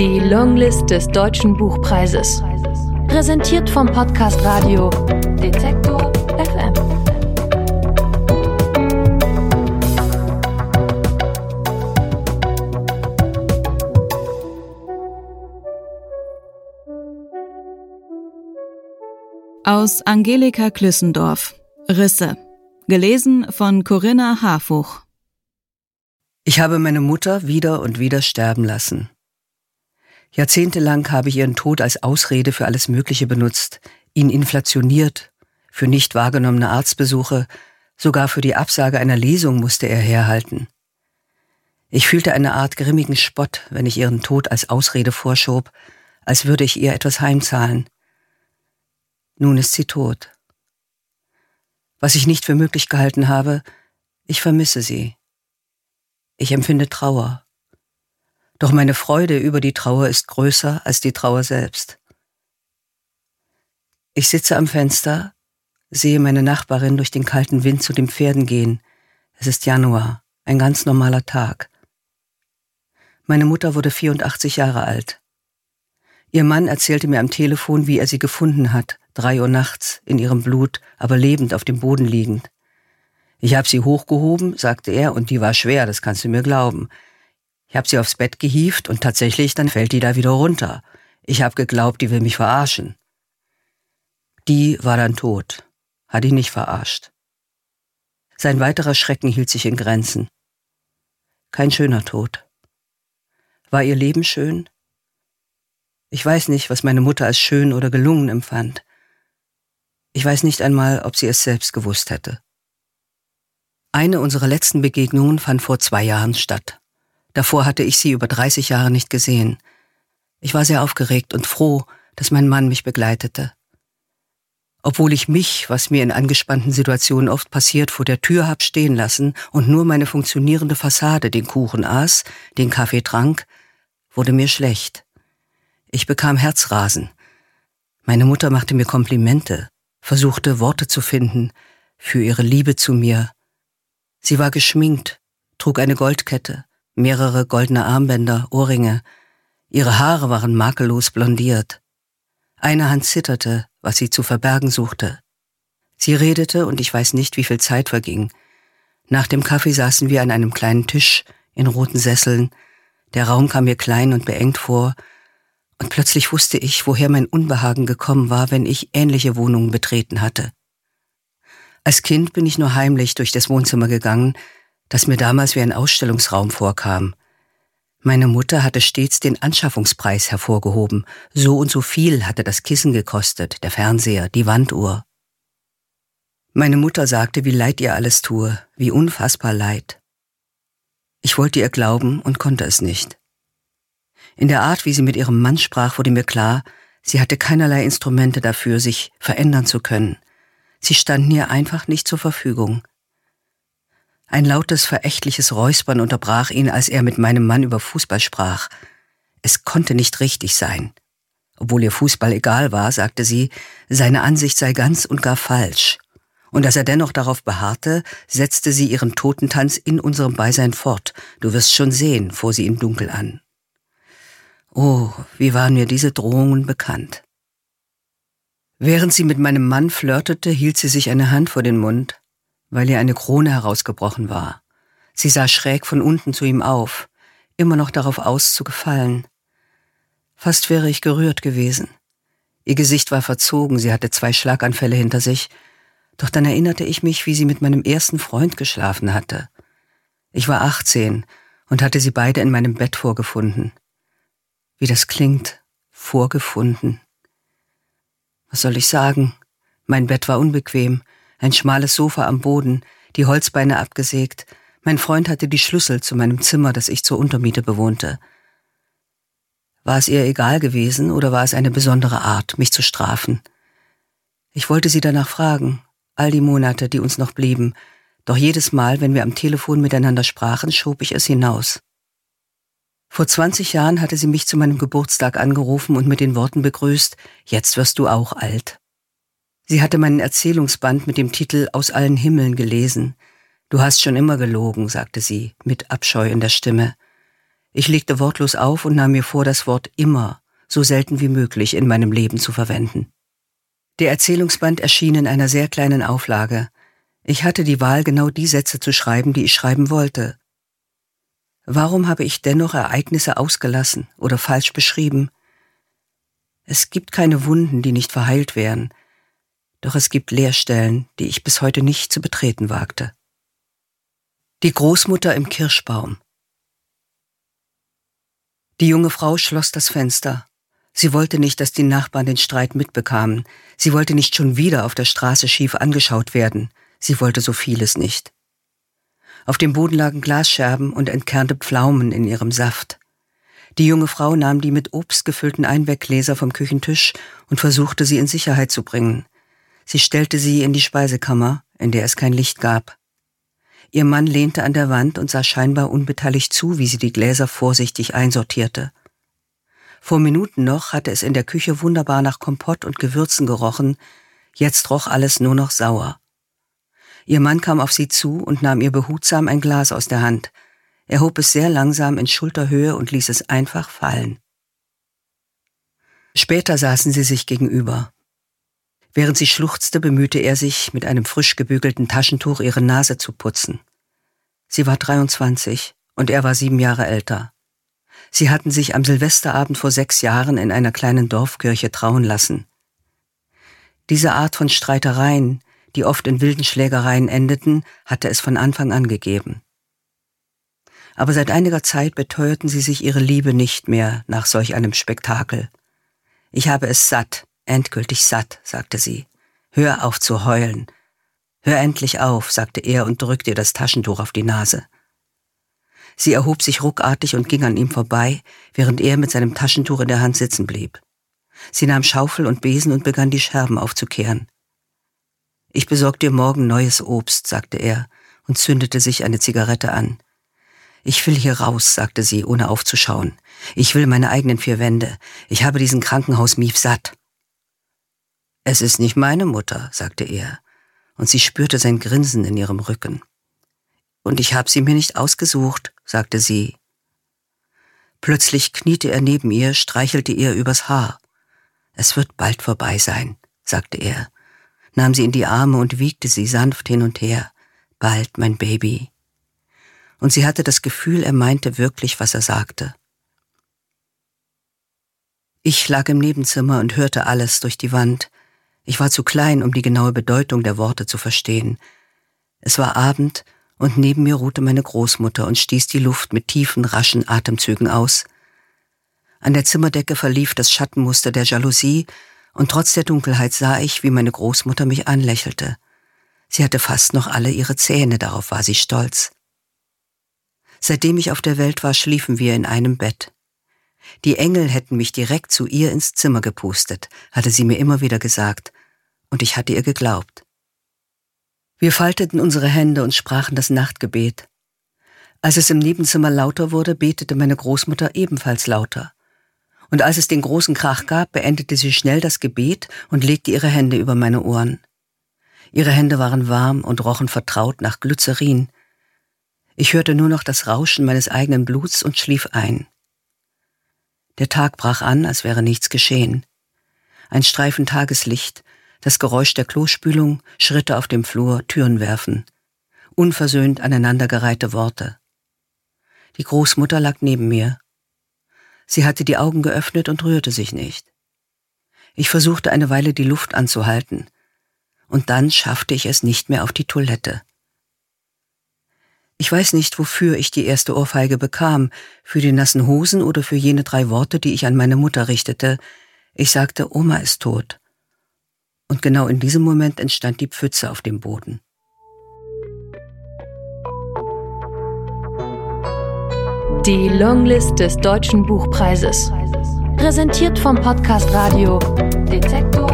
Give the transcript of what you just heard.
Die Longlist des Deutschen Buchpreises. Präsentiert vom Podcast Radio Detektor FM. Aus Angelika Klüssendorf. Risse. Gelesen von Corinna Harfuch. Ich habe meine Mutter wieder und wieder sterben lassen. Jahrzehntelang habe ich ihren Tod als Ausrede für alles Mögliche benutzt, ihn inflationiert, für nicht wahrgenommene Arztbesuche, sogar für die Absage einer Lesung musste er herhalten. Ich fühlte eine Art grimmigen Spott, wenn ich ihren Tod als Ausrede vorschob, als würde ich ihr etwas heimzahlen. Nun ist sie tot. Was ich nicht für möglich gehalten habe, ich vermisse sie. Ich empfinde Trauer. Doch meine Freude über die Trauer ist größer als die Trauer selbst. Ich sitze am Fenster, sehe meine Nachbarin durch den kalten Wind zu den Pferden gehen. Es ist Januar, ein ganz normaler Tag. Meine Mutter wurde 84 Jahre alt. Ihr Mann erzählte mir am Telefon, wie er sie gefunden hat, drei Uhr nachts, in ihrem Blut, aber lebend auf dem Boden liegend. Ich habe sie hochgehoben, sagte er, und die war schwer, das kannst du mir glauben. Ich habe sie aufs Bett gehievt und tatsächlich, dann fällt die da wieder runter. Ich habe geglaubt, die will mich verarschen. Die war dann tot, hat ihn nicht verarscht. Sein weiterer Schrecken hielt sich in Grenzen. Kein schöner Tod. War ihr Leben schön? Ich weiß nicht, was meine Mutter als schön oder gelungen empfand. Ich weiß nicht einmal, ob sie es selbst gewusst hätte. Eine unserer letzten Begegnungen fand vor zwei Jahren statt. Davor hatte ich sie über 30 Jahre nicht gesehen. Ich war sehr aufgeregt und froh, dass mein Mann mich begleitete. Obwohl ich mich, was mir in angespannten Situationen oft passiert, vor der Tür hab stehen lassen und nur meine funktionierende Fassade den Kuchen aß, den Kaffee trank, wurde mir schlecht. Ich bekam Herzrasen. Meine Mutter machte mir Komplimente, versuchte Worte zu finden für ihre Liebe zu mir, Sie war geschminkt, trug eine Goldkette, mehrere goldene Armbänder, Ohrringe. Ihre Haare waren makellos blondiert. Eine Hand zitterte, was sie zu verbergen suchte. Sie redete und ich weiß nicht, wie viel Zeit verging. Nach dem Kaffee saßen wir an einem kleinen Tisch in roten Sesseln. Der Raum kam mir klein und beengt vor, und plötzlich wusste ich, woher mein Unbehagen gekommen war, wenn ich ähnliche Wohnungen betreten hatte. Als Kind bin ich nur heimlich durch das Wohnzimmer gegangen, das mir damals wie ein Ausstellungsraum vorkam. Meine Mutter hatte stets den Anschaffungspreis hervorgehoben. So und so viel hatte das Kissen gekostet, der Fernseher, die Wanduhr. Meine Mutter sagte, wie leid ihr alles tue, wie unfassbar leid. Ich wollte ihr glauben und konnte es nicht. In der Art, wie sie mit ihrem Mann sprach, wurde mir klar, sie hatte keinerlei Instrumente dafür, sich verändern zu können, Sie standen ihr einfach nicht zur Verfügung. Ein lautes, verächtliches Räuspern unterbrach ihn, als er mit meinem Mann über Fußball sprach. Es konnte nicht richtig sein. Obwohl ihr Fußball egal war, sagte sie, seine Ansicht sei ganz und gar falsch. Und als er dennoch darauf beharrte, setzte sie ihren Totentanz in unserem Beisein fort. Du wirst schon sehen, fuhr sie ihn dunkel an. Oh, wie waren mir diese Drohungen bekannt. Während sie mit meinem Mann flirtete, hielt sie sich eine Hand vor den Mund, weil ihr eine Krone herausgebrochen war. Sie sah schräg von unten zu ihm auf, immer noch darauf aus zu gefallen. Fast wäre ich gerührt gewesen. Ihr Gesicht war verzogen, sie hatte zwei Schlaganfälle hinter sich, doch dann erinnerte ich mich, wie sie mit meinem ersten Freund geschlafen hatte. Ich war 18 und hatte sie beide in meinem Bett vorgefunden. Wie das klingt, vorgefunden. Was soll ich sagen? Mein Bett war unbequem, ein schmales Sofa am Boden, die Holzbeine abgesägt. Mein Freund hatte die Schlüssel zu meinem Zimmer, das ich zur Untermiete bewohnte. War es ihr egal gewesen oder war es eine besondere Art, mich zu strafen? Ich wollte sie danach fragen, all die Monate, die uns noch blieben, doch jedes Mal, wenn wir am Telefon miteinander sprachen, schob ich es hinaus. Vor 20 Jahren hatte sie mich zu meinem Geburtstag angerufen und mit den Worten begrüßt, jetzt wirst du auch alt. Sie hatte meinen Erzählungsband mit dem Titel Aus allen Himmeln gelesen. Du hast schon immer gelogen, sagte sie, mit Abscheu in der Stimme. Ich legte wortlos auf und nahm mir vor, das Wort immer so selten wie möglich in meinem Leben zu verwenden. Der Erzählungsband erschien in einer sehr kleinen Auflage. Ich hatte die Wahl, genau die Sätze zu schreiben, die ich schreiben wollte. Warum habe ich dennoch Ereignisse ausgelassen oder falsch beschrieben? Es gibt keine Wunden, die nicht verheilt wären, doch es gibt Leerstellen, die ich bis heute nicht zu betreten wagte. Die Großmutter im Kirschbaum. Die junge Frau schloss das Fenster. Sie wollte nicht, dass die Nachbarn den Streit mitbekamen. Sie wollte nicht schon wieder auf der Straße schief angeschaut werden. Sie wollte so vieles nicht. Auf dem Boden lagen Glasscherben und entkernte Pflaumen in ihrem Saft. Die junge Frau nahm die mit Obst gefüllten Einweggläser vom Küchentisch und versuchte sie in Sicherheit zu bringen. Sie stellte sie in die Speisekammer, in der es kein Licht gab. Ihr Mann lehnte an der Wand und sah scheinbar unbeteiligt zu, wie sie die Gläser vorsichtig einsortierte. Vor Minuten noch hatte es in der Küche wunderbar nach Kompott und Gewürzen gerochen, jetzt roch alles nur noch sauer. Ihr Mann kam auf sie zu und nahm ihr behutsam ein Glas aus der Hand. Er hob es sehr langsam in Schulterhöhe und ließ es einfach fallen. Später saßen sie sich gegenüber. Während sie schluchzte, bemühte er sich, mit einem frisch gebügelten Taschentuch ihre Nase zu putzen. Sie war 23 und er war sieben Jahre älter. Sie hatten sich am Silvesterabend vor sechs Jahren in einer kleinen Dorfkirche trauen lassen. Diese Art von Streitereien, die oft in wilden Schlägereien endeten, hatte es von Anfang an gegeben. Aber seit einiger Zeit beteuerten sie sich ihre Liebe nicht mehr nach solch einem Spektakel. Ich habe es satt, endgültig satt, sagte sie. Hör auf zu heulen. Hör endlich auf, sagte er und drückte ihr das Taschentuch auf die Nase. Sie erhob sich ruckartig und ging an ihm vorbei, während er mit seinem Taschentuch in der Hand sitzen blieb. Sie nahm Schaufel und Besen und begann die Scherben aufzukehren. Ich besorg dir morgen neues Obst, sagte er und zündete sich eine Zigarette an. Ich will hier raus, sagte sie, ohne aufzuschauen. Ich will meine eigenen vier Wände. Ich habe diesen Krankenhausmief satt. Es ist nicht meine Mutter, sagte er, und sie spürte sein Grinsen in ihrem Rücken. Und ich habe sie mir nicht ausgesucht, sagte sie. Plötzlich kniete er neben ihr, streichelte ihr übers Haar. Es wird bald vorbei sein, sagte er, nahm sie in die Arme und wiegte sie sanft hin und her. Bald, mein Baby. Und sie hatte das Gefühl, er meinte wirklich, was er sagte. Ich lag im Nebenzimmer und hörte alles durch die Wand. Ich war zu klein, um die genaue Bedeutung der Worte zu verstehen. Es war Abend und neben mir ruhte meine Großmutter und stieß die Luft mit tiefen, raschen Atemzügen aus. An der Zimmerdecke verlief das Schattenmuster der Jalousie, und trotz der Dunkelheit sah ich, wie meine Großmutter mich anlächelte. Sie hatte fast noch alle ihre Zähne, darauf war sie stolz. Seitdem ich auf der Welt war, schliefen wir in einem Bett. Die Engel hätten mich direkt zu ihr ins Zimmer gepustet, hatte sie mir immer wieder gesagt, und ich hatte ihr geglaubt. Wir falteten unsere Hände und sprachen das Nachtgebet. Als es im Nebenzimmer lauter wurde, betete meine Großmutter ebenfalls lauter. Und als es den großen Krach gab, beendete sie schnell das Gebet und legte ihre Hände über meine Ohren. Ihre Hände waren warm und rochen vertraut nach Glycerin. Ich hörte nur noch das Rauschen meines eigenen Bluts und schlief ein. Der Tag brach an, als wäre nichts geschehen. Ein Streifen Tageslicht, das Geräusch der Klospülung, Schritte auf dem Flur, Türen werfen, unversöhnt aneinandergereihte Worte. Die Großmutter lag neben mir. Sie hatte die Augen geöffnet und rührte sich nicht. Ich versuchte eine Weile die Luft anzuhalten, und dann schaffte ich es nicht mehr auf die Toilette. Ich weiß nicht, wofür ich die erste Ohrfeige bekam, für die nassen Hosen oder für jene drei Worte, die ich an meine Mutter richtete. Ich sagte, Oma ist tot und genau in diesem Moment entstand die Pfütze auf dem Boden. Die Longlist des Deutschen Buchpreises. Präsentiert vom Podcast Radio Detektor